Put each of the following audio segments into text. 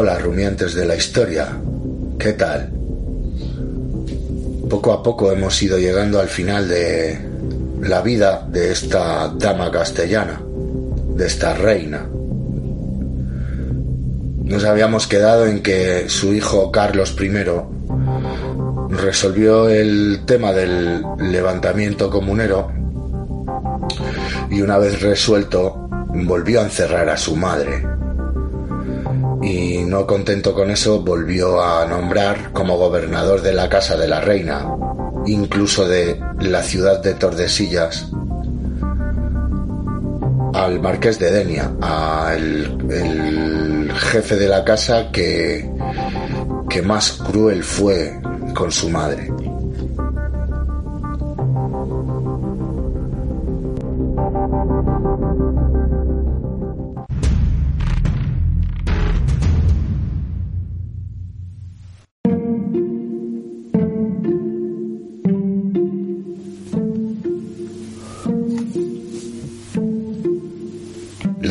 Hola, rumiantes de la historia. ¿Qué tal? Poco a poco hemos ido llegando al final de la vida de esta dama castellana, de esta reina. Nos habíamos quedado en que su hijo Carlos I resolvió el tema del levantamiento comunero y una vez resuelto volvió a encerrar a su madre. Y no contento con eso, volvió a nombrar como gobernador de la Casa de la Reina, incluso de la ciudad de Tordesillas, al marqués de Denia, al el jefe de la casa que, que más cruel fue con su madre.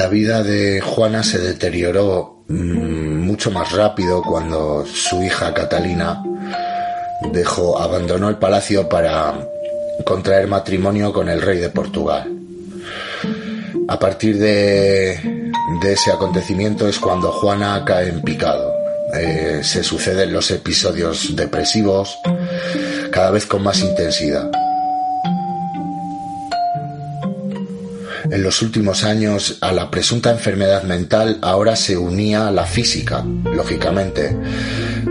La vida de Juana se deterioró mm, mucho más rápido cuando su hija Catalina dejó, abandonó el palacio para contraer matrimonio con el rey de Portugal. A partir de, ese acontecimiento es cuando Juana cae en picado. Eh, se suceden los episodios depresivos cada vez con más intensidad. En los últimos años a la presunta enfermedad mental ahora se unía la física, lógicamente.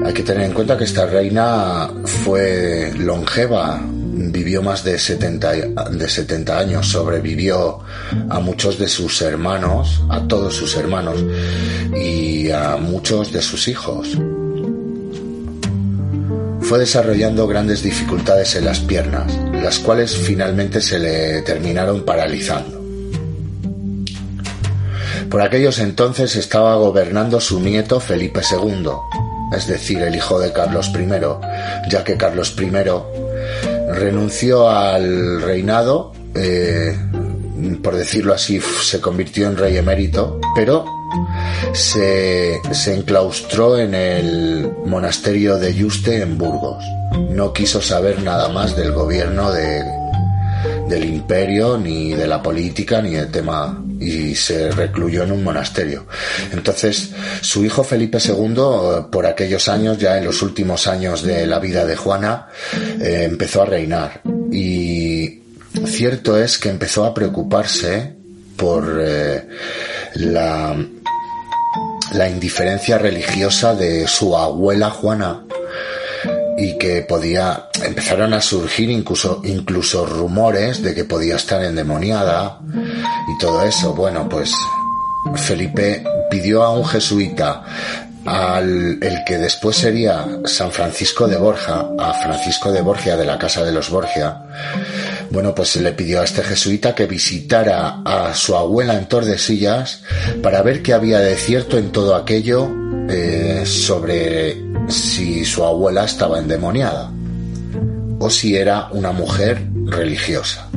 Hay que tener en cuenta que esta reina fue longeva, vivió más de 70, de 70 años, sobrevivió a muchos de sus hermanos, a todos sus hermanos y a muchos de sus hijos. Fue desarrollando grandes dificultades en las piernas, las cuales finalmente se le terminaron paralizando. Por aquellos entonces estaba gobernando su nieto Felipe II, es decir, el hijo de Carlos I, ya que Carlos I renunció al reinado, eh, por decirlo así, se convirtió en rey emérito, pero se, se enclaustró en el monasterio de Yuste en Burgos. No quiso saber nada más del gobierno de, del imperio, ni de la política, ni del tema y se recluyó en un monasterio. Entonces, su hijo Felipe II, por aquellos años, ya en los últimos años de la vida de Juana, eh, empezó a reinar. Y cierto es que empezó a preocuparse por eh, la, la indiferencia religiosa de su abuela Juana, y que podía empezaron a surgir incluso incluso rumores de que podía estar endemoniada y todo eso. Bueno pues Felipe pidió a un jesuita al el que después sería San Francisco de Borja, a Francisco de Borgia de la casa de los Borgia, bueno, pues le pidió a este jesuita que visitara a su abuela en Tordesillas para ver qué había de cierto en todo aquello eh, sobre si su abuela estaba endemoniada o si era una mujer religiosa.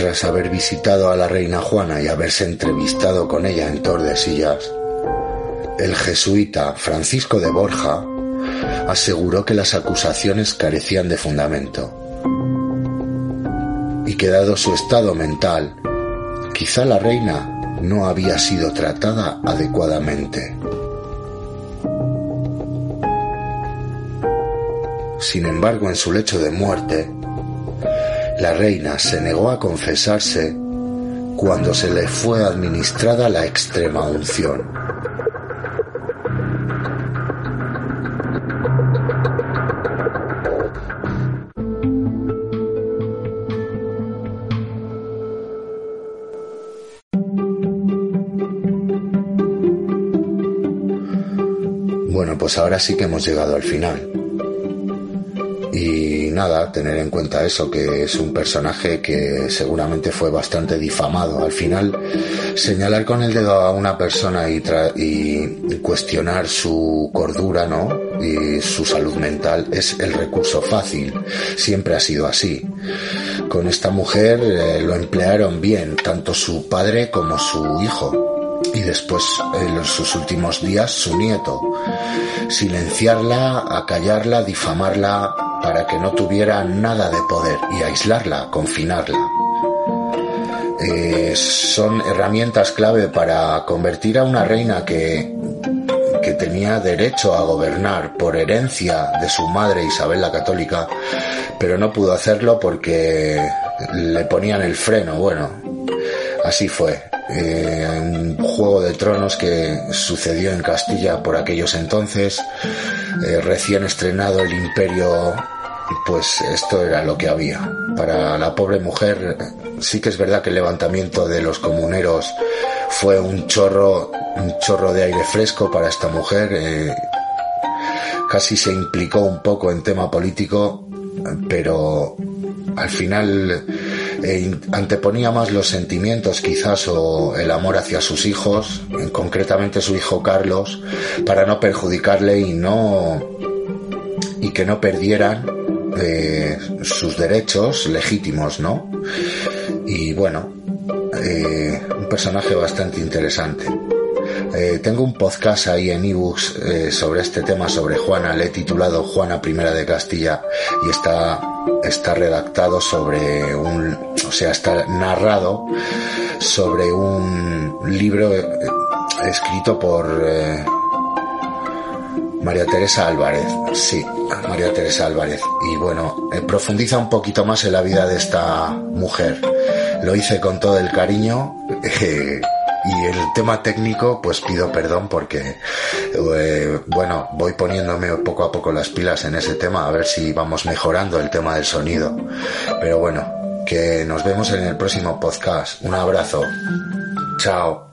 Tras haber visitado a la reina Juana y haberse entrevistado con ella en Tordesillas, el jesuita Francisco de Borja aseguró que las acusaciones carecían de fundamento y que dado su estado mental, quizá la reina no había sido tratada adecuadamente. Sin embargo, en su lecho de muerte, la reina se negó a confesarse cuando se le fue administrada la extrema unción. Bueno, pues ahora sí que hemos llegado al final. Y nada, tener en cuenta eso, que es un personaje que seguramente fue bastante difamado. Al final, señalar con el dedo a una persona y, y cuestionar su cordura, ¿no? Y su salud mental es el recurso fácil. Siempre ha sido así. Con esta mujer eh, lo emplearon bien, tanto su padre como su hijo. Y después, en sus últimos días, su nieto. Silenciarla, acallarla, difamarla, para que no tuviera nada de poder y aislarla, confinarla. Eh, son herramientas clave para convertir a una reina que, que tenía derecho a gobernar por herencia de su madre Isabel la Católica, pero no pudo hacerlo porque le ponían el freno. Bueno, así fue. Eh, un juego de tronos que sucedió en Castilla por aquellos entonces, eh, recién estrenado el imperio, pues esto era lo que había. Para la pobre mujer, sí que es verdad que el levantamiento de los comuneros fue un chorro, un chorro de aire fresco para esta mujer. Eh, casi se implicó un poco en tema político, pero al final eh, anteponía más los sentimientos quizás o el amor hacia sus hijos, concretamente su hijo Carlos, para no perjudicarle y no y que no perdieran eh, sus derechos legítimos, ¿no? Y bueno, eh, un personaje bastante interesante. tengo un podcast ahí en ebooks sobre este tema, sobre Juana, le he titulado Juana I de Castilla y está está redactado sobre un, o sea, está narrado sobre un libro eh, escrito por eh, María Teresa Álvarez, sí, María Teresa Álvarez. Y bueno, eh, profundiza un poquito más en la vida de esta mujer. Lo hice con todo el cariño. Y el tema técnico, pues pido perdón porque, eh, bueno, voy poniéndome poco a poco las pilas en ese tema, a ver si vamos mejorando el tema del sonido. Pero bueno, que nos vemos en el próximo podcast. Un abrazo. Chao.